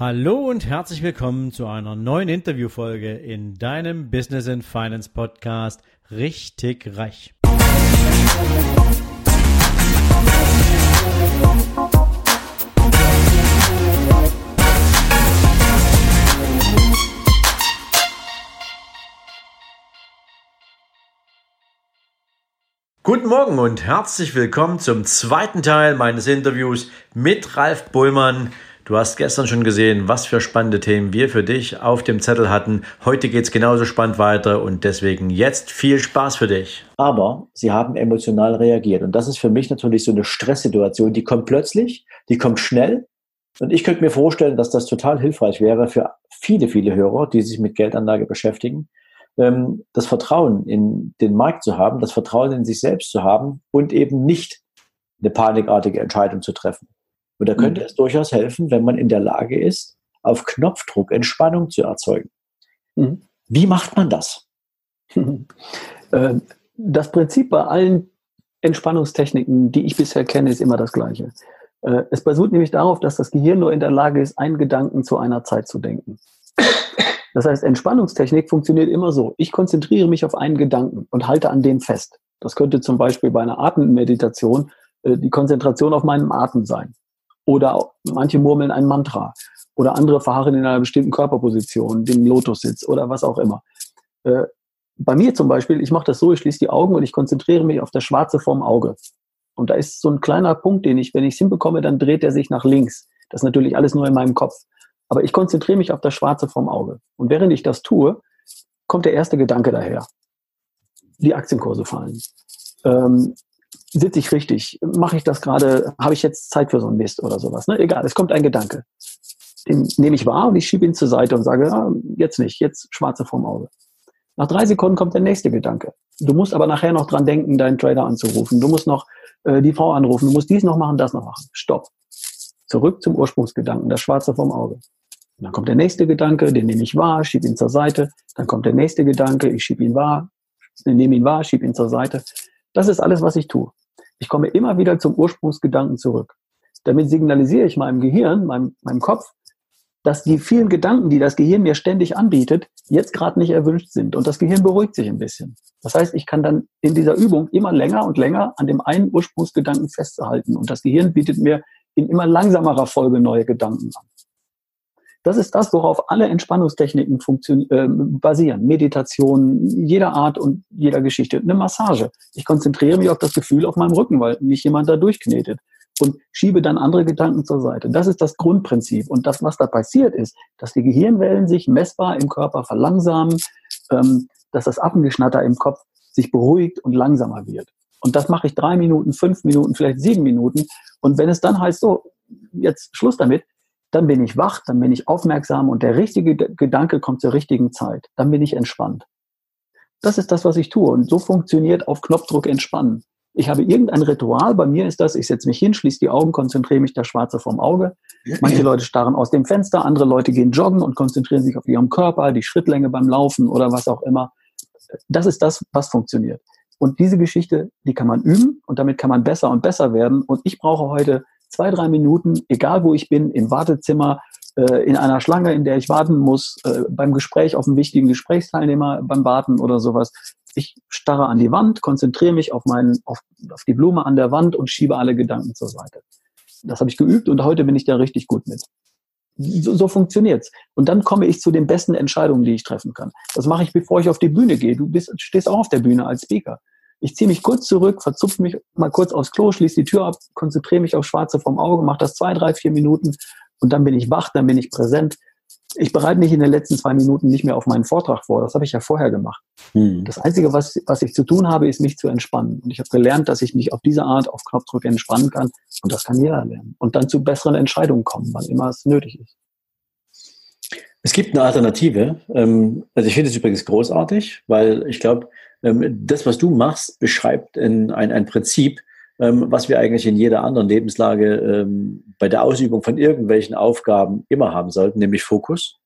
Hallo und herzlich willkommen zu einer neuen Interviewfolge in deinem Business and Finance Podcast Richtig Reich. Guten Morgen und herzlich willkommen zum zweiten Teil meines Interviews mit Ralf Bullmann. Du hast gestern schon gesehen, was für spannende Themen wir für dich auf dem Zettel hatten. Heute geht es genauso spannend weiter und deswegen jetzt viel Spaß für dich. Aber sie haben emotional reagiert und das ist für mich natürlich so eine Stresssituation, die kommt plötzlich, die kommt schnell und ich könnte mir vorstellen, dass das total hilfreich wäre für viele, viele Hörer, die sich mit Geldanlage beschäftigen, ähm, das Vertrauen in den Markt zu haben, das Vertrauen in sich selbst zu haben und eben nicht eine panikartige Entscheidung zu treffen. Und da könnte mhm. es durchaus helfen, wenn man in der Lage ist, auf Knopfdruck Entspannung zu erzeugen. Mhm. Wie macht man das? Äh, das Prinzip bei allen Entspannungstechniken, die ich bisher kenne, ist immer das gleiche. Äh, es basiert nämlich darauf, dass das Gehirn nur in der Lage ist, einen Gedanken zu einer Zeit zu denken. Das heißt, Entspannungstechnik funktioniert immer so. Ich konzentriere mich auf einen Gedanken und halte an dem fest. Das könnte zum Beispiel bei einer Atemmeditation äh, die Konzentration auf meinem Atem sein. Oder manche murmeln ein Mantra. Oder andere verharren in einer bestimmten Körperposition, den Lotussitz oder was auch immer. Äh, bei mir zum Beispiel, ich mache das so, ich schließe die Augen und ich konzentriere mich auf das Schwarze vorm Auge. Und da ist so ein kleiner Punkt, den ich, wenn ich es hinbekomme, dann dreht er sich nach links. Das ist natürlich alles nur in meinem Kopf. Aber ich konzentriere mich auf das Schwarze vorm Auge. Und während ich das tue, kommt der erste Gedanke daher. Die Aktienkurse fallen. Ähm, sitze ich richtig? Mache ich das gerade? Habe ich jetzt Zeit für so einen Mist oder sowas? Ne? Egal, es kommt ein Gedanke. Den nehme ich wahr und ich schiebe ihn zur Seite und sage, ah, jetzt nicht, jetzt schwarze vorm Auge. Nach drei Sekunden kommt der nächste Gedanke. Du musst aber nachher noch dran denken, deinen Trader anzurufen. Du musst noch äh, die Frau anrufen. Du musst dies noch machen, das noch machen. Stopp. Zurück zum Ursprungsgedanken, das Schwarze vorm Auge. Und dann kommt der nächste Gedanke, den nehme ich wahr, schiebe ihn zur Seite. Dann kommt der nächste Gedanke, ich schiebe ihn wahr, nehme ihn wahr, schiebe ihn zur Seite. Das ist alles, was ich tue. Ich komme immer wieder zum Ursprungsgedanken zurück. Damit signalisiere ich meinem Gehirn, meinem, meinem Kopf, dass die vielen Gedanken, die das Gehirn mir ständig anbietet, jetzt gerade nicht erwünscht sind. Und das Gehirn beruhigt sich ein bisschen. Das heißt, ich kann dann in dieser Übung immer länger und länger an dem einen Ursprungsgedanken festhalten. Und das Gehirn bietet mir in immer langsamerer Folge neue Gedanken an. Das ist das, worauf alle Entspannungstechniken äh, basieren. Meditation jeder Art und jeder Geschichte. Eine Massage. Ich konzentriere mich auf das Gefühl auf meinem Rücken, weil mich jemand da durchknetet und schiebe dann andere Gedanken zur Seite. Das ist das Grundprinzip. Und das, was da passiert ist, dass die Gehirnwellen sich messbar im Körper verlangsamen, ähm, dass das Affengeschnatter im Kopf sich beruhigt und langsamer wird. Und das mache ich drei Minuten, fünf Minuten, vielleicht sieben Minuten. Und wenn es dann heißt, so, jetzt Schluss damit, dann bin ich wach, dann bin ich aufmerksam und der richtige Gedanke kommt zur richtigen Zeit. Dann bin ich entspannt. Das ist das, was ich tue. Und so funktioniert auf Knopfdruck entspannen. Ich habe irgendein Ritual, bei mir ist das, ich setze mich hin, schließe die Augen, konzentriere mich das Schwarze vom Auge. Manche Leute starren aus dem Fenster, andere Leute gehen joggen und konzentrieren sich auf ihrem Körper, die Schrittlänge beim Laufen oder was auch immer. Das ist das, was funktioniert. Und diese Geschichte, die kann man üben und damit kann man besser und besser werden. Und ich brauche heute zwei, drei Minuten, egal wo ich bin, im Wartezimmer, äh, in einer Schlange, in der ich warten muss, äh, beim Gespräch auf einen wichtigen Gesprächsteilnehmer, beim Warten oder sowas. Ich starre an die Wand, konzentriere mich auf, meinen, auf, auf die Blume an der Wand und schiebe alle Gedanken zur Seite. Das habe ich geübt und heute bin ich da richtig gut mit. So, so funktioniert's. Und dann komme ich zu den besten Entscheidungen, die ich treffen kann. Das mache ich, bevor ich auf die Bühne gehe. Du bist, stehst auch auf der Bühne als Speaker. Ich ziehe mich kurz zurück, verzupfe mich mal kurz aufs Klo, schließe die Tür ab, konzentriere mich auf Schwarze vom Auge, mache das zwei, drei, vier Minuten und dann bin ich wach, dann bin ich präsent. Ich bereite mich in den letzten zwei Minuten nicht mehr auf meinen Vortrag vor. Das habe ich ja vorher gemacht. Hm. Das Einzige, was, was ich zu tun habe, ist, mich zu entspannen. Und ich habe gelernt, dass ich mich auf diese Art auf Knopfdruck entspannen kann. Und das kann jeder lernen. Und dann zu besseren Entscheidungen kommen, wann immer es nötig ist. Es gibt eine Alternative. Ähm, also ich finde es übrigens großartig, weil ich glaube, ähm, das, was du machst, beschreibt ein, ein, ein Prinzip, ähm, was wir eigentlich in jeder anderen Lebenslage bei der Ausübung von irgendwelchen Aufgaben immer haben sollten, nämlich Fokus.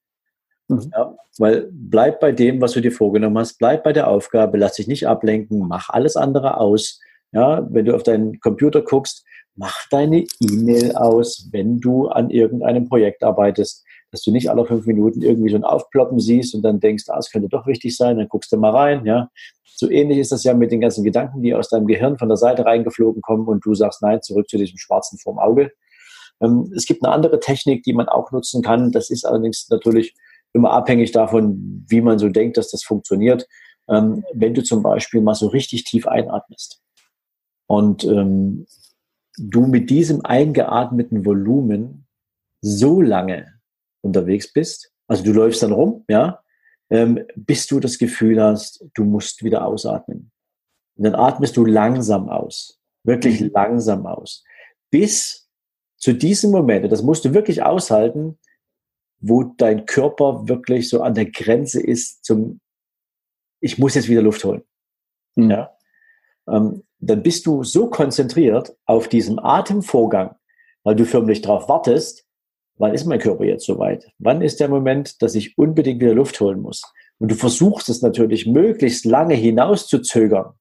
Mhm. Ja, weil bleib bei dem, was du dir vorgenommen hast, bleib bei der Aufgabe, lass dich nicht ablenken, mach alles andere aus. Ja, wenn du auf deinen Computer guckst, mach deine E-Mail aus, wenn du an irgendeinem Projekt arbeitest. Dass du nicht alle fünf Minuten irgendwie so ein Aufploppen siehst und dann denkst, ah, es könnte doch wichtig sein, dann guckst du mal rein, ja. So ähnlich ist das ja mit den ganzen Gedanken, die aus deinem Gehirn von der Seite reingeflogen kommen und du sagst, nein, zurück zu diesem schwarzen vorm Auge. Ähm, es gibt eine andere Technik, die man auch nutzen kann. Das ist allerdings natürlich immer abhängig davon, wie man so denkt, dass das funktioniert. Ähm, wenn du zum Beispiel mal so richtig tief einatmest und ähm, du mit diesem eingeatmeten Volumen so lange unterwegs bist, also du läufst dann rum, ja, ähm, bis du das Gefühl hast, du musst wieder ausatmen. Und dann atmest du langsam aus, wirklich mhm. langsam aus, bis zu diesem Moment, und das musst du wirklich aushalten, wo dein Körper wirklich so an der Grenze ist zum, ich muss jetzt wieder Luft holen. Mhm. Ja? Ähm, dann bist du so konzentriert auf diesen Atemvorgang, weil du förmlich darauf wartest, wann ist mein Körper jetzt soweit? Wann ist der Moment, dass ich unbedingt wieder Luft holen muss? Und du versuchst es natürlich möglichst lange hinaus zu zögern.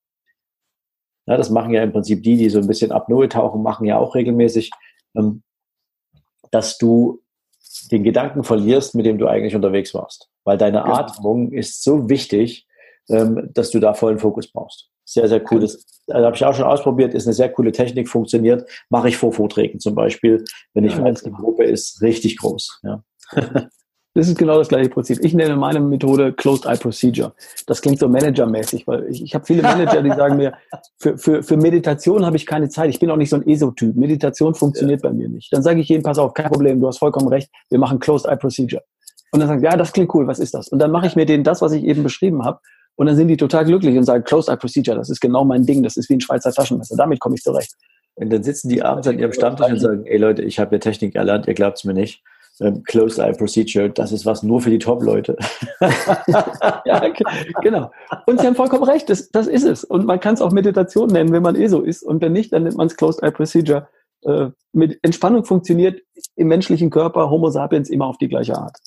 Ja, das machen ja im Prinzip die, die so ein bisschen Apnoe tauchen, machen ja auch regelmäßig, ähm, dass du den Gedanken verlierst, mit dem du eigentlich unterwegs warst. Weil deine. Atmung ist so wichtig, ähm, dass du da vollen Fokus brauchst. Sehr, sehr cool. Das also habe ich auch schon ausprobiert, ist eine sehr coole Technik, funktioniert. Mache ich vor Vorträgen zum Beispiel, wenn ich ja, weiß, die Gruppe ist richtig groß. Ja. Das ist genau das gleiche Prinzip. Ich nenne meine Methode Closed Eye Procedure. Das klingt so managermäßig, weil ich, ich habe viele Manager, die sagen mir, für, für, für Meditation habe ich keine Zeit. Ich bin auch nicht so ein ESO-Typ. Meditation funktioniert ja. bei mir nicht. Dann sage ich jedem, pass auf, kein Problem, du hast vollkommen recht, wir machen Closed Eye Procedure. Und dann sagen, ja, das klingt cool, was ist das? Und dann mache ich mir denen das, was ich eben beschrieben habe. Und dann sind die total glücklich und sagen, Closed Eye Procedure, das ist genau mein Ding, das ist wie ein Schweizer Taschenmesser, damit komme ich zurecht. Und dann sitzen die abends an ihrem Stammtisch und sagen, ey Leute, ich habe ja Technik erlernt, ihr glaubt es mir nicht. Ähm, Closed Eye Procedure, das ist was nur für die Top-Leute. ja, genau. Und Sie haben vollkommen recht, das, das ist es. Und man kann es auch Meditation nennen, wenn man eh so ist. Und wenn nicht, dann nennt man es Closed Eye Procedure. Äh, mit Entspannung funktioniert im menschlichen Körper Homo sapiens immer auf die gleiche Art.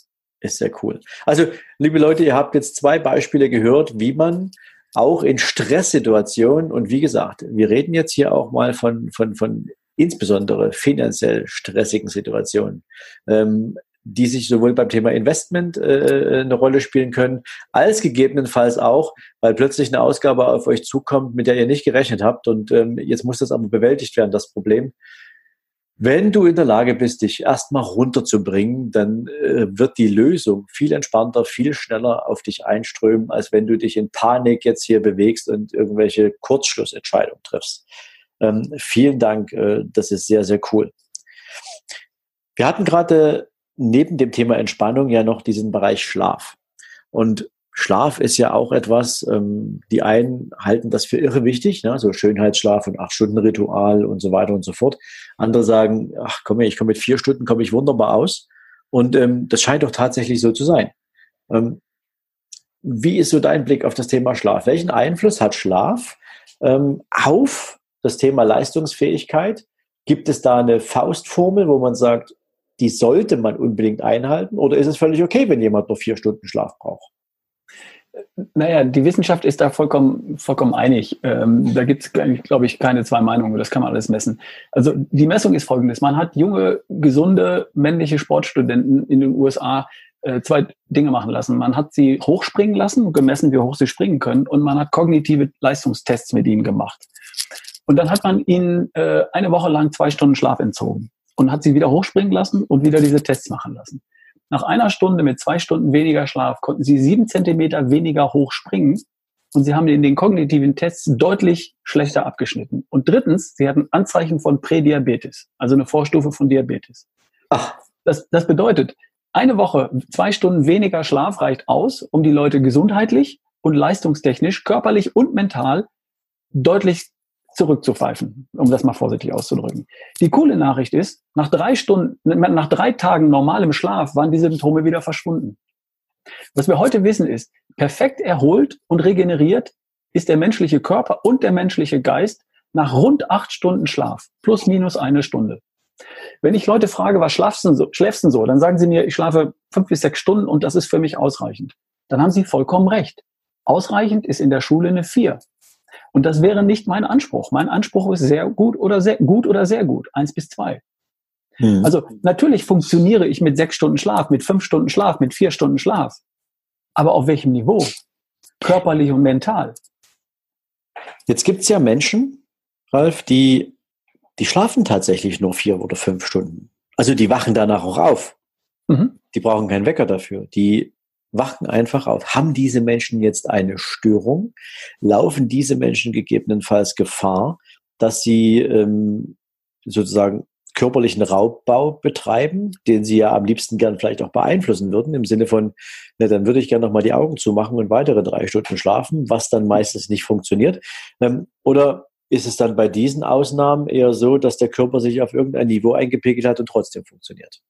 Ist sehr cool. Also, liebe Leute, ihr habt jetzt zwei Beispiele gehört, wie man auch in Stresssituationen, und wie gesagt, wir reden jetzt hier auch mal von, von, von insbesondere finanziell stressigen Situationen, ähm, die sich sowohl beim Thema Investment äh, eine Rolle spielen können, als gegebenenfalls auch, weil plötzlich eine Ausgabe auf euch zukommt, mit der ihr nicht gerechnet habt und ähm, jetzt muss das aber bewältigt werden, das Problem. Wenn du in der Lage bist, dich erstmal runterzubringen, dann äh, wird die Lösung viel entspannter, viel schneller auf dich einströmen, als wenn du dich in Panik jetzt hier bewegst und irgendwelche Kurzschlussentscheidungen triffst. Ähm, vielen Dank, äh, das ist sehr, sehr cool. Wir hatten gerade neben dem Thema Entspannung ja noch diesen Bereich Schlaf. Und Schlaf ist ja auch etwas, ähm, die einen halten das für irre wichtig, ne? so Schönheitsschlaf und acht Stunden Ritual und so weiter und so fort. Andere sagen, ach komm, ich komme mit vier Stunden komme ich wunderbar aus. Und ähm, das scheint doch tatsächlich so zu sein. Ähm, wie ist so dein Blick auf das Thema Schlaf? Welchen Einfluss hat Schlaf ähm, auf das Thema Leistungsfähigkeit? Gibt es da eine Faustformel, wo man sagt, die sollte man unbedingt einhalten? Oder ist es völlig okay, wenn jemand nur vier Stunden Schlaf braucht? Naja, die Wissenschaft ist da vollkommen, vollkommen einig. Ähm, da gibt es, glaube ich, keine zwei Meinungen. Das kann man alles messen. Also die Messung ist folgendes. Man hat junge, gesunde, männliche Sportstudenten in den USA äh, zwei Dinge machen lassen. Man hat sie hochspringen lassen, gemessen, wie hoch sie springen können. Und man hat kognitive Leistungstests mit ihnen gemacht. Und dann hat man ihnen äh, eine Woche lang zwei Stunden Schlaf entzogen und hat sie wieder hochspringen lassen und wieder diese Tests machen lassen. Nach einer Stunde mit zwei Stunden weniger Schlaf konnten sie sieben Zentimeter weniger hoch springen und sie haben in den kognitiven Tests deutlich schlechter abgeschnitten. Und drittens, sie hatten Anzeichen von Prädiabetes, also eine Vorstufe von Diabetes. Ach. Das, das bedeutet, eine Woche, zwei Stunden weniger Schlaf reicht aus, um die Leute gesundheitlich und leistungstechnisch, körperlich und mental deutlich zurückzupfeifen, um das mal vorsichtig auszudrücken. Die coole Nachricht ist, nach drei Stunden, nach drei Tagen normalem Schlaf waren diese Symptome wieder verschwunden. Was wir heute wissen ist, perfekt erholt und regeneriert ist der menschliche Körper und der menschliche Geist nach rund acht Stunden Schlaf, plus minus eine Stunde. Wenn ich Leute frage, was schlafst du so, schläfst du so, dann sagen sie mir, ich schlafe fünf bis sechs Stunden und das ist für mich ausreichend. Dann haben sie vollkommen recht. Ausreichend ist in der Schule eine vier. Und das wäre nicht mein Anspruch. Mein Anspruch ist sehr gut oder sehr gut oder sehr gut. Eins bis zwei. Mhm. Also natürlich funktioniere ich mit sechs Stunden Schlaf, mit fünf Stunden Schlaf, mit vier Stunden Schlaf. Aber auf welchem Niveau? Körperlich und mental. Jetzt gibt es ja Menschen, Ralf, die, die schlafen tatsächlich nur vier oder fünf Stunden. Also die wachen danach auch auf. Mhm. Die brauchen keinen Wecker dafür. Die wachen einfach auf. Haben diese Menschen jetzt eine Störung? Laufen diese Menschen gegebenenfalls Gefahr, dass sie ähm, sozusagen körperlichen Raubbau betreiben, den sie ja am liebsten gern vielleicht auch beeinflussen würden, im Sinne von, na, dann würde ich gerne nochmal die Augen zumachen und weitere drei Stunden schlafen, was dann meistens nicht funktioniert. Ähm, oder ist es dann bei diesen Ausnahmen eher so, dass der Körper sich auf irgendein Niveau eingepegelt hat und trotzdem funktioniert?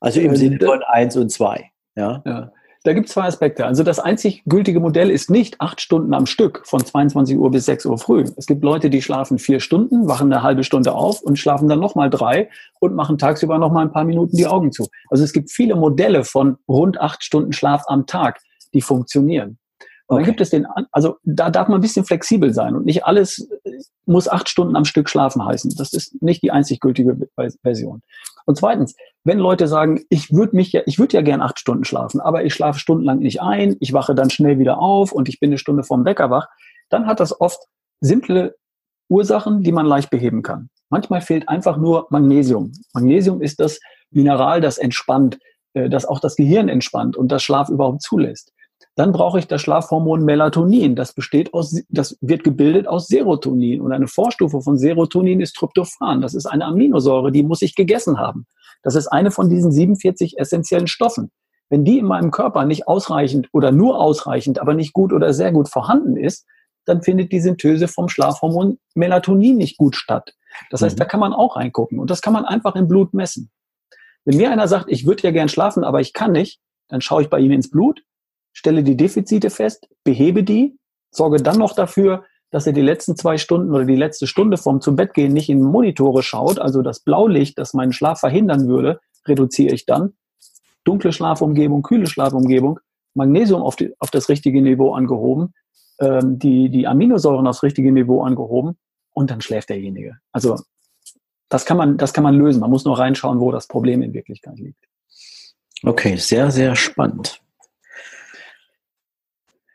Also im äh, Sinne von eins und zwei. Ja. ja. Da gibt es zwei Aspekte. Also das einzig gültige Modell ist nicht acht Stunden am Stück von 22 Uhr bis 6 Uhr früh. Es gibt Leute, die schlafen vier Stunden, wachen eine halbe Stunde auf und schlafen dann nochmal drei und machen tagsüber nochmal ein paar Minuten die Augen zu. Also es gibt viele Modelle von rund acht Stunden Schlaf am Tag, die funktionieren. Und okay. dann gibt es den, also da darf man ein bisschen flexibel sein und nicht alles muss acht Stunden am Stück schlafen heißen. Das ist nicht die einzig gültige Version. Und zweitens, wenn Leute sagen, ich würde mich ja, ich würde ja gern acht Stunden schlafen, aber ich schlafe stundenlang nicht ein, ich wache dann schnell wieder auf und ich bin eine Stunde vorm Wecker wach, dann hat das oft simple Ursachen, die man leicht beheben kann. Manchmal fehlt einfach nur Magnesium. Magnesium ist das Mineral, das entspannt, äh, das auch das Gehirn entspannt und das Schlaf überhaupt zulässt. Dann brauche ich das Schlafhormon Melatonin. Das besteht aus, das wird gebildet aus Serotonin. Und eine Vorstufe von Serotonin ist Tryptophan. Das ist eine Aminosäure, die muss ich gegessen haben. Das ist eine von diesen 47 essentiellen Stoffen. Wenn die in meinem Körper nicht ausreichend oder nur ausreichend, aber nicht gut oder sehr gut vorhanden ist, dann findet die Synthese vom Schlafhormon Melatonin nicht gut statt. Das heißt, mhm. da kann man auch reingucken und das kann man einfach im Blut messen. Wenn mir einer sagt, ich würde ja gern schlafen, aber ich kann nicht, dann schaue ich bei ihm ins Blut, stelle die Defizite fest, behebe die, sorge dann noch dafür, dass er die letzten zwei Stunden oder die letzte Stunde vorm zum Bett gehen nicht in Monitore schaut, also das Blaulicht, das meinen Schlaf verhindern würde, reduziere ich dann. Dunkle Schlafumgebung, kühle Schlafumgebung, Magnesium auf, die, auf das richtige Niveau angehoben, ähm, die, die Aminosäuren aufs richtige Niveau angehoben und dann schläft derjenige. Also das kann man, das kann man lösen. Man muss nur reinschauen, wo das Problem in Wirklichkeit liegt. Okay, sehr, sehr spannend.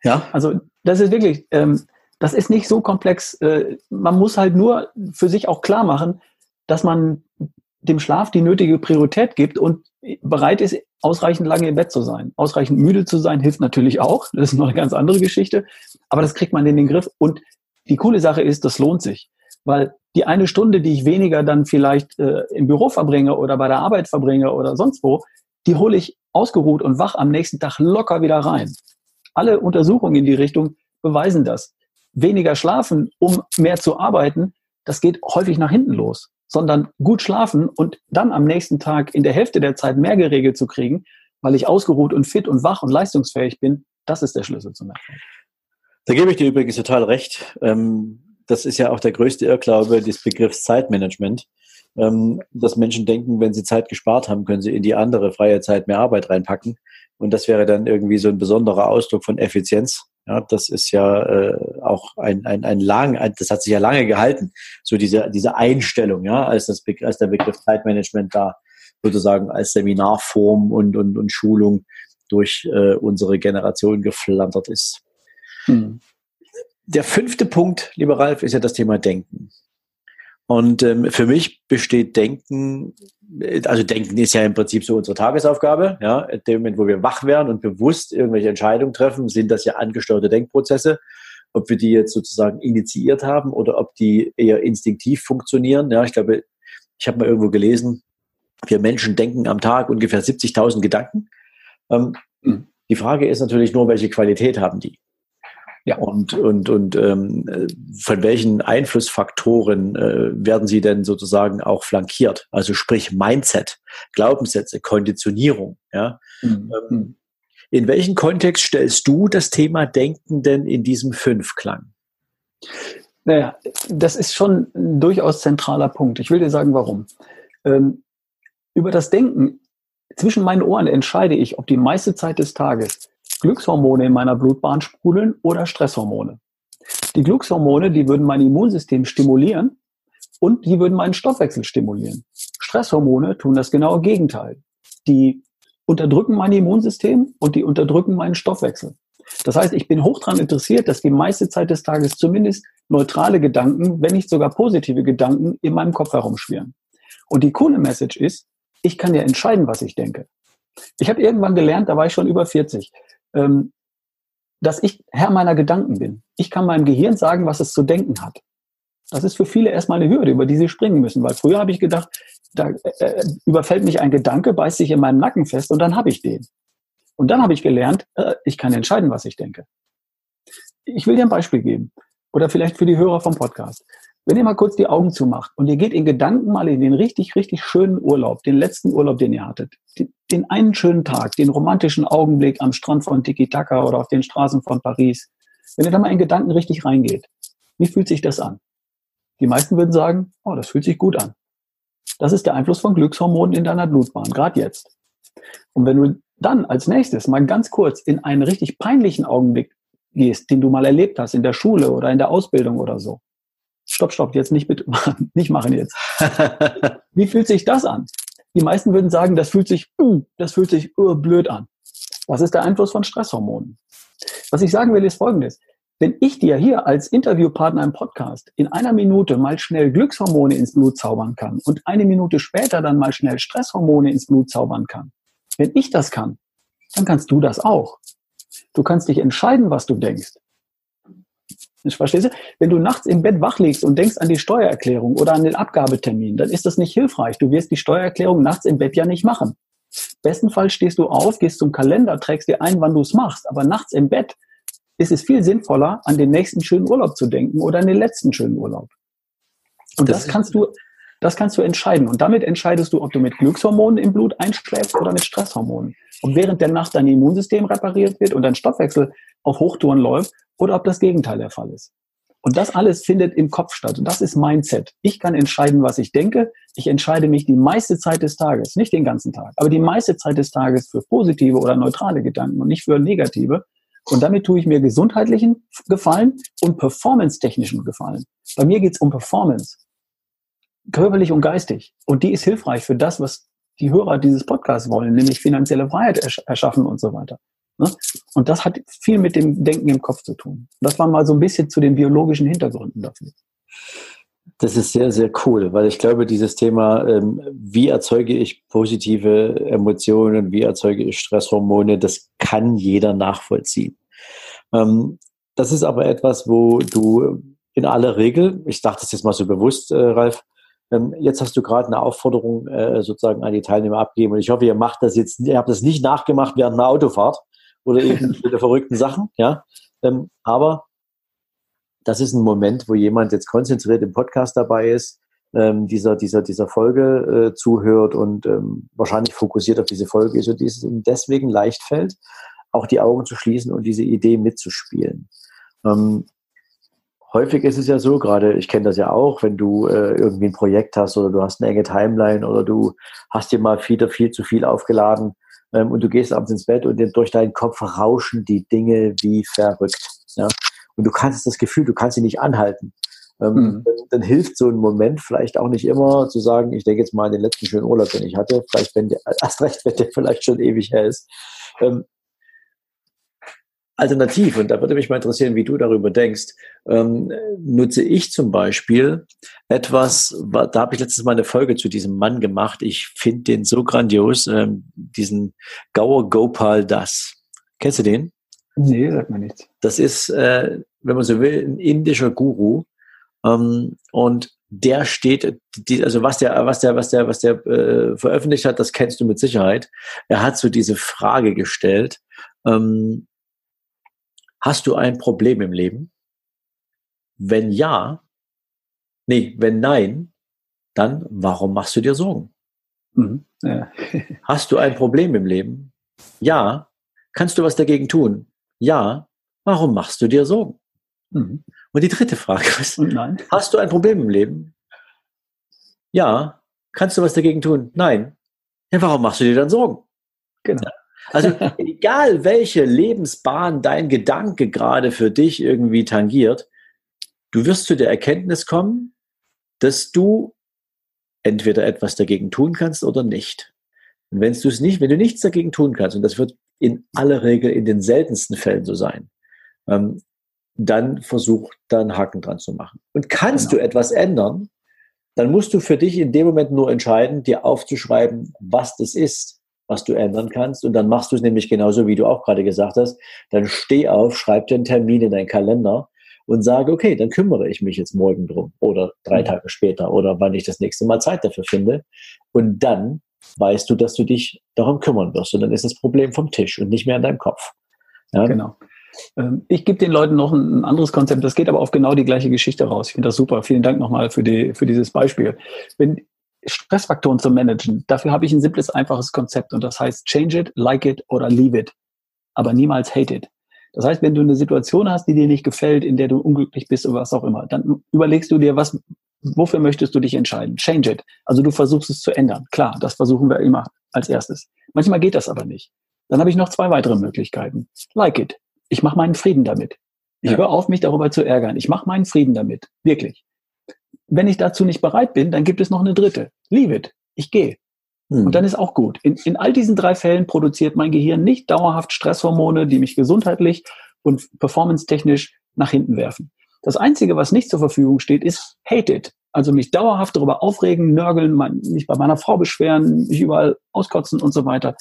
Ja. Also das ist wirklich, ähm, das ist nicht so komplex. Äh, man muss halt nur für sich auch klar machen, dass man dem Schlaf die nötige Priorität gibt und bereit ist, ausreichend lange im Bett zu sein. Ausreichend müde zu sein hilft natürlich auch. Das ist noch eine ganz andere Geschichte. Aber das kriegt man in den Griff. Und die coole Sache ist, das lohnt sich. Weil die eine Stunde, die ich weniger dann vielleicht äh, im Büro verbringe oder bei der Arbeit verbringe oder sonst wo, die hole ich ausgeruht und wach am nächsten Tag locker wieder rein. Alle Untersuchungen in die Richtung beweisen das. Weniger schlafen, um mehr zu arbeiten, das geht häufig nach hinten los, sondern gut schlafen und dann am nächsten Tag in der Hälfte der Zeit mehr geregelt zu kriegen, weil ich ausgeruht und fit und wach und leistungsfähig bin, das ist der Schlüssel zum Erfolg. Da gebe ich dir übrigens total recht. Ähm, das ist ja auch der größte Irrglaube des Begriffs Zeitmanagement, ähm, dass Menschen denken, wenn sie Zeit gespart haben, können sie in die andere freie Zeit mehr Arbeit reinpacken. Und das wäre dann irgendwie so ein besonderer Ausdruck von Effizienz. Ja, das ist ja äh, auch ein, ein, ein lang, ein, das hat sich ja lange gehalten, so diese, diese Einstellung, ja, als, das als der Begriff Zeitmanagement da sozusagen als Seminarform und, und, und Schulung durch äh, unsere Generation geflattert ist. Hm. Der fünfte Punkt, lieber Ralf, ist ja das Thema Denken. Und ähm, für mich besteht Denken, also Denken ist ja im Prinzip so unsere Tagesaufgabe. Ja, in dem Moment, wo wir wach werden und bewusst irgendwelche Entscheidungen treffen, sind das ja angesteuerte Denkprozesse. Ob wir die jetzt sozusagen initiiert haben oder ob die eher instinktiv funktionieren. Ja, ich glaube, ich habe mal irgendwo gelesen, wir Menschen denken am Tag ungefähr 70.000 Gedanken. Ähm, mhm. Die Frage ist natürlich nur, welche Qualität haben die? Ja. Und, und, und ähm, von welchen Einflussfaktoren äh, werden sie denn sozusagen auch flankiert? Also sprich Mindset, Glaubenssätze, Konditionierung. Ja? Mhm. Ähm, in welchen Kontext stellst du das Thema Denken denn in diesem Fünfklang? Naja, das ist schon ein durchaus zentraler Punkt. Ich will dir sagen, warum. Ähm, über das Denken zwischen meinen Ohren entscheide ich, ob die meiste Zeit des Tages Glückshormone in meiner Blutbahn sprudeln oder Stresshormone. Die Glückshormone, die würden mein Immunsystem stimulieren und die würden meinen Stoffwechsel stimulieren. Stresshormone tun das genaue Gegenteil. Die unterdrücken mein Immunsystem und die unterdrücken meinen Stoffwechsel. Das heißt, ich bin hoch daran interessiert, dass die meiste Zeit des Tages zumindest neutrale Gedanken, wenn nicht sogar positive Gedanken in meinem Kopf herumschwirren. Und die coole Message ist, ich kann ja entscheiden, was ich denke. Ich habe irgendwann gelernt, da war ich schon über 40, ähm, dass ich Herr meiner Gedanken bin. Ich kann meinem Gehirn sagen, was es zu denken hat. Das ist für viele erstmal eine Hürde, über die sie springen müssen, weil früher habe ich gedacht, da äh, äh, überfällt mich ein Gedanke, beißt sich in meinem Nacken fest und dann habe ich den. Und dann habe ich gelernt, äh, ich kann entscheiden, was ich denke. Ich will dir ein Beispiel geben. Oder vielleicht für die Hörer vom Podcast. Wenn ihr mal kurz die Augen zumacht und ihr geht in Gedanken mal in den richtig, richtig schönen Urlaub, den letzten Urlaub, den ihr hattet, den einen schönen Tag, den romantischen Augenblick am Strand von Tiki-Taka oder auf den Straßen von Paris, wenn ihr da mal in Gedanken richtig reingeht, wie fühlt sich das an? Die meisten würden sagen, oh, das fühlt sich gut an. Das ist der Einfluss von Glückshormonen in deiner Blutbahn, gerade jetzt. Und wenn du dann als nächstes mal ganz kurz in einen richtig peinlichen Augenblick gehst, den du mal erlebt hast in der Schule oder in der Ausbildung oder so. Stopp, stopp, jetzt nicht bitte, nicht machen jetzt. Wie fühlt sich das an? Die meisten würden sagen, das fühlt sich, uh, das fühlt sich blöd an. Was ist der Einfluss von Stresshormonen? Was ich sagen will, ist folgendes. Wenn ich dir hier als Interviewpartner im Podcast in einer Minute mal schnell Glückshormone ins Blut zaubern kann und eine Minute später dann mal schnell Stresshormone ins Blut zaubern kann, wenn ich das kann, dann kannst du das auch. Du kannst dich entscheiden, was du denkst. Verstehst du? Wenn du nachts im Bett wach liegst und denkst an die Steuererklärung oder an den Abgabetermin, dann ist das nicht hilfreich. Du wirst die Steuererklärung nachts im Bett ja nicht machen. Bestenfalls stehst du auf, gehst zum Kalender, trägst dir ein, wann du es machst. Aber nachts im Bett ist es viel sinnvoller, an den nächsten schönen Urlaub zu denken oder an den letzten schönen Urlaub. Und das, das kannst du, das kannst du entscheiden. Und damit entscheidest du, ob du mit Glückshormonen im Blut einschläfst oder mit Stresshormonen. Ob während der Nacht dein Immunsystem repariert wird und dein Stoffwechsel auf Hochtouren läuft oder ob das Gegenteil der Fall ist. Und das alles findet im Kopf statt. Und das ist Mindset. Ich kann entscheiden, was ich denke. Ich entscheide mich die meiste Zeit des Tages, nicht den ganzen Tag, aber die meiste Zeit des Tages für positive oder neutrale Gedanken und nicht für negative. Und damit tue ich mir gesundheitlichen Gefallen und performance-technischen Gefallen. Bei mir geht es um Performance körperlich und geistig. Und die ist hilfreich für das, was die Hörer dieses Podcasts wollen, nämlich finanzielle Freiheit ersch erschaffen und so weiter. Ne? Und das hat viel mit dem Denken im Kopf zu tun. Das war mal so ein bisschen zu den biologischen Hintergründen dafür. Das ist sehr, sehr cool, weil ich glaube, dieses Thema, ähm, wie erzeuge ich positive Emotionen, wie erzeuge ich Stresshormone, das kann jeder nachvollziehen. Ähm, das ist aber etwas, wo du in aller Regel, ich sage das jetzt mal so bewusst, äh, Ralf, jetzt hast du gerade eine Aufforderung äh, sozusagen an die Teilnehmer abgegeben und ich hoffe, ihr macht das jetzt, ihr habt das nicht nachgemacht während einer Autofahrt oder eben mit der verrückten Sachen, ja. Ähm, aber das ist ein Moment, wo jemand jetzt konzentriert im Podcast dabei ist, ähm, dieser, dieser, dieser Folge äh, zuhört und ähm, wahrscheinlich fokussiert auf diese Folge ist und es ihm deswegen leicht fällt, auch die Augen zu schließen und diese Idee mitzuspielen. Ähm, häufig ist es ja so, gerade ich kenne das ja auch, wenn du äh, irgendwie ein Projekt hast oder du hast eine enge Timeline oder du hast dir mal wieder viel zu viel aufgeladen ähm, und du gehst abends ins Bett und durch deinen Kopf rauschen die Dinge wie verrückt. Ja? Und du kannst das Gefühl, du kannst sie nicht anhalten. Ähm, mhm. dann, dann, hilft so ein Moment vielleicht auch nicht immer zu sagen, ich denke jetzt mal an den letzten schönen Urlaub, den ich hatte, vielleicht wenn der, erst recht, wenn der vielleicht schon ewig her ist. Ähm, Alternativ, und da würde mich mal interessieren, wie du darüber denkst, ähm, nutze ich zum Beispiel etwas, da habe ich letztes Mal eine Folge zu diesem Mann gemacht. Ich finde den so grandios, ähm, diesen Gaur Gopal Das. Kennst du den? Nee, sagt man nicht. Das ist, äh, wenn man so will, ein indischer Guru. Ähm, und der steht, die, also was der, was der, was der, was der äh, veröffentlicht hat, das kennst du mit Sicherheit. Er hat so diese Frage gestellt, ähm, Hast du ein Problem im Leben? Wenn ja, nee, wenn nein, dann warum machst du dir Sorgen? Mhm. Ja. Hast du ein Problem im Leben? Ja. Kannst du was dagegen tun? Ja. Warum machst du dir Sorgen? Mhm. Und die dritte Frage ist, nein. hast du ein Problem im Leben? Ja. Kannst du was dagegen tun? Nein. Ja, warum machst du dir dann Sorgen? Genau. Also egal, welche Lebensbahn dein Gedanke gerade für dich irgendwie tangiert, du wirst zu der Erkenntnis kommen, dass du entweder etwas dagegen tun kannst oder nicht. Und wenn du es nicht, wenn du nichts dagegen tun kannst, und das wird in aller Regel in den seltensten Fällen so sein, ähm, dann versuch da einen Haken dran zu machen. Und kannst genau. du etwas ändern, dann musst du für dich in dem Moment nur entscheiden, dir aufzuschreiben, was das ist, was du ändern kannst. Und dann machst du es nämlich genauso, wie du auch gerade gesagt hast. Dann steh auf, schreib dir einen Termin in deinen Kalender und sage, okay, dann kümmere ich mich jetzt morgen drum oder drei Tage später oder wann ich das nächste Mal Zeit dafür finde. Und dann weißt du, dass du dich darum kümmern wirst. Und dann ist das Problem vom Tisch und nicht mehr in deinem Kopf. Ja? Genau. Ähm, ich gebe den Leuten noch ein anderes Konzept, das geht aber auf genau die gleiche Geschichte raus. Ich finde das super. Vielen Dank nochmal für, die, für dieses Beispiel. Wenn Stressfaktoren zu managen, dafür habe ich ein simples, einfaches Konzept und das heißt change it, like it oder leave it, aber niemals hate it. Das heißt, wenn du eine Situation hast, die dir nicht gefällt, in der du unglücklich bist oder was auch immer, dann überlegst du dir, was, wofür möchtest du dich entscheiden? Change it. Also du versuchst es zu ändern. Klar, das versuchen wir immer als erstes. Manchmal geht das aber nicht. Dann habe ich noch zwei weitere Möglichkeiten. Like it. Ich mache meinen Frieden damit. Ich ja. höre auf, mich darüber zu ärgern. Ich mache meinen Frieden damit. Wirklich. Wenn ich dazu nicht bereit bin, dann gibt es noch eine dritte. Leave it. Ich gehe. Hm. Und dann ist auch gut. In, in all diesen drei Fällen produziert mein Gehirn nicht dauerhaft Stresshormone, die mich gesundheitlich und performance-technisch nach hinten werfen. Das Einzige, was nicht zur Verfügung steht, ist hate it. Also mich dauerhaft darüber aufregen, nörgeln, mich bei meiner Frau beschweren, mich überall auskotzen und so weiter.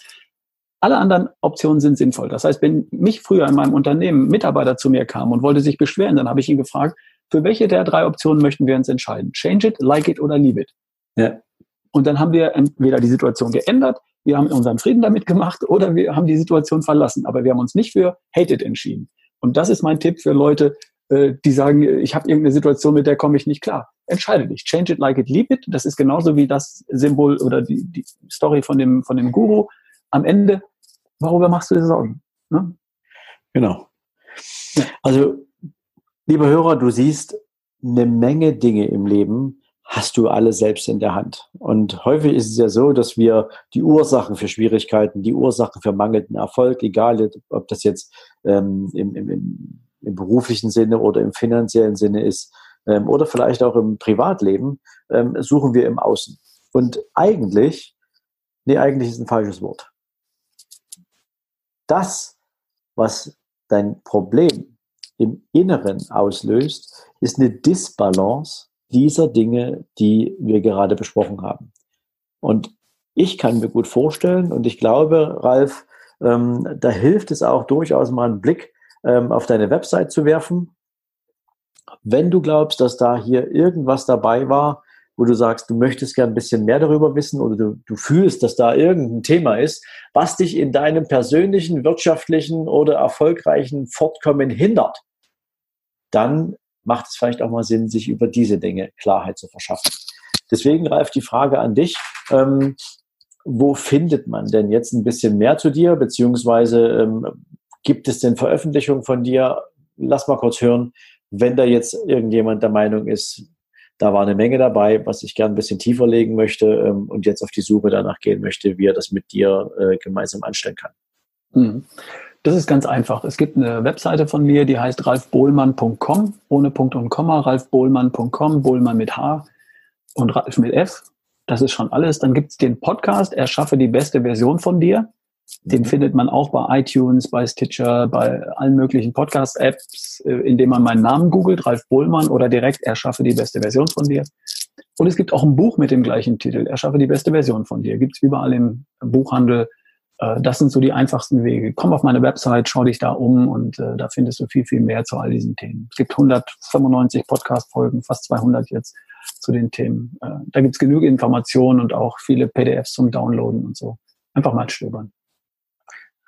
Alle anderen Optionen sind sinnvoll. Das heißt, wenn mich früher in meinem Unternehmen Mitarbeiter zu mir kam und wollte sich beschweren, dann habe ich ihn gefragt, für welche der drei Optionen möchten wir uns entscheiden? Change it, like it oder leave it. Ja. Und dann haben wir entweder die Situation geändert, wir haben unseren Frieden damit gemacht oder wir haben die Situation verlassen. Aber wir haben uns nicht für hate it entschieden. Und das ist mein Tipp für Leute, äh, die sagen, ich habe irgendeine Situation, mit der komme ich nicht klar. Entscheide dich. Change it, like it, leave it. Das ist genauso wie das Symbol oder die, die Story von dem, von dem Guru am Ende, worüber machst du dir Sorgen? Ne? Genau. Also, lieber Hörer, du siehst eine Menge Dinge im Leben, hast du alle selbst in der Hand. Und häufig ist es ja so, dass wir die Ursachen für Schwierigkeiten, die Ursachen für mangelnden Erfolg, egal ob das jetzt ähm, im, im, im, beruflichen Sinne oder im finanziellen Sinne ist ähm, oder vielleicht auch im Privatleben, ähm, suchen wir im Außen. Und eigentlich, nee, eigentlich ist ein falsches Wort das, was dein Problem im Inneren auslöst, ist eine Disbalance dieser Dinge, die wir gerade besprochen haben. Und ich kann mir gut vorstellen und ich glaube, Ralf, ähm, da hilft es auch durchaus mal einen Blick ähm, auf deine Website zu werfen. Wenn du glaubst, dass da hier irgendwas dabei war, wo du sagst, du möchtest gern ein bisschen mehr darüber wissen oder du, du fühlst, dass da irgendein Thema ist, was dich in deinem persönlichen, wirtschaftlichen oder erfolgreichen Fortkommen hindert, dann macht es vielleicht auch mal Sinn, sich über diese Dinge Klarheit zu verschaffen. Deswegen greift die Frage an dich. Ähm, wo findet man denn jetzt ein bisschen mehr zu dir, beziehungsweise ähm, gibt es denn Veröffentlichungen von dir? Lass mal kurz hören, wenn da jetzt irgendjemand der Meinung ist, da war eine Menge dabei, was ich gern ein bisschen tiefer legen möchte ähm, und jetzt auf die Suche danach gehen möchte, wie er das mit dir äh, gemeinsam anstellen kann. Mhm. Das ist ganz einfach. Es gibt eine Webseite von mir, die heißt ralfbohlmann.com, ohne Punkt und Komma, ralfbohlmann.com, Bohlmann mit H und Ralf mit F. Das ist schon alles. Dann gibt es den Podcast, Erschaffe die beste Version von dir. Den mhm. findet man auch bei iTunes, bei Stitcher, bei allen möglichen Podcast-Apps, äh, indem man meinen Namen googelt, Ralf Bohlmann, oder direkt Erschaffe die beste Version von dir. Und es gibt auch ein Buch mit dem gleichen Titel, Erschaffe die beste Version von dir. Gibt's überall im Buchhandel. Äh, das sind so die einfachsten Wege. Komm auf meine Website, schau dich da um und äh, da findest du viel, viel mehr zu all diesen Themen. Es gibt 195 Podcast-Folgen, fast 200 jetzt zu den Themen. Da gibt's genügend Informationen und auch viele PDFs zum Downloaden und so. Einfach mal stöbern.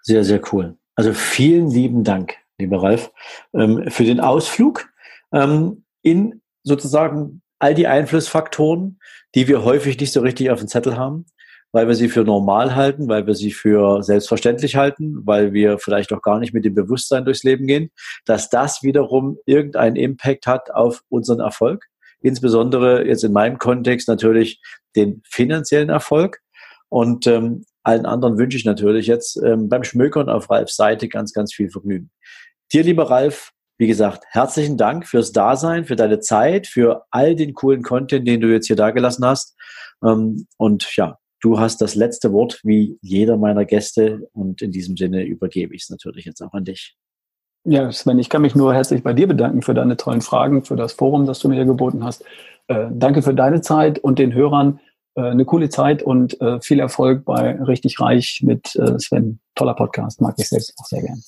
Sehr, sehr cool. Also vielen lieben Dank, lieber Ralf, ähm, für den Ausflug ähm, in sozusagen all die Einflussfaktoren, die wir häufig nicht so richtig auf dem Zettel haben, weil wir sie für normal halten, weil wir sie für selbstverständlich halten, weil wir vielleicht auch gar nicht mit dem Bewusstsein durchs Leben gehen, dass das wiederum irgendeinen Impact hat auf unseren Erfolg. Insbesondere jetzt in meinem Kontext natürlich den finanziellen Erfolg. Und ähm, allen anderen wünsche ich natürlich jetzt ähm, beim Schmökern auf Ralfs Seite ganz, ganz viel Vergnügen. Dir, lieber Ralf, Wie gesagt, herzlichen Dank fürs Dasein, für deine Zeit, für all den coolen Content, den du jetzt hier dagelassen hast. Ähm, und ja, du hast das letzte Wort wie jeder meiner Gäste und in diesem Sinne übergebe ich es natürlich jetzt auch an dich. Ja, Sven, ich kann mich nur herzlich bei dir bedanken für deine tollen Fragen, für das Forum, das du mir geboten hast. Äh, danke für deine Zeit und den Hörern äh, eine coole Zeit und äh, viel Erfolg bei Richtig Reich mit äh, Sven. Toller Podcast, mag ich selbst auch sehr gern.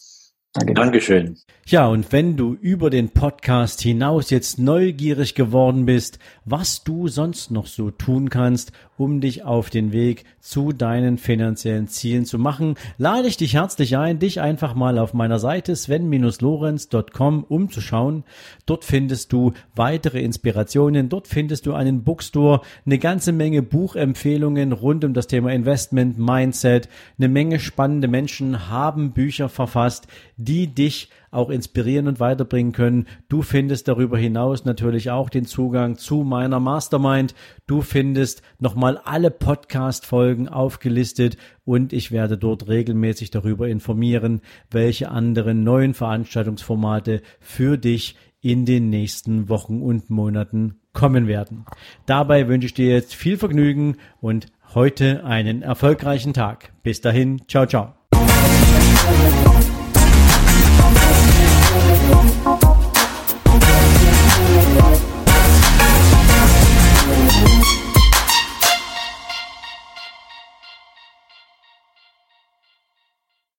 Danke. Dankeschön. Ja, und wenn du über den Podcast hinaus jetzt neugierig geworden bist, was du sonst noch so tun kannst, um dich auf den Weg zu deinen finanziellen Zielen zu machen, lade ich dich herzlich ein, dich einfach mal auf meiner Seite sven-lorenz.com umzuschauen. Dort findest du weitere Inspirationen, dort findest du einen Bookstore, eine ganze Menge Buchempfehlungen rund um das Thema Investment, Mindset, eine Menge spannende Menschen haben Bücher verfasst, die dich auch inspirieren und weiterbringen können. Du findest darüber hinaus natürlich auch den Zugang zu meiner Mastermind. Du findest nochmal alle Podcast-Folgen aufgelistet und ich werde dort regelmäßig darüber informieren, welche anderen neuen Veranstaltungsformate für dich in den nächsten Wochen und Monaten kommen werden. Dabei wünsche ich dir jetzt viel Vergnügen und heute einen erfolgreichen Tag. Bis dahin, ciao, ciao.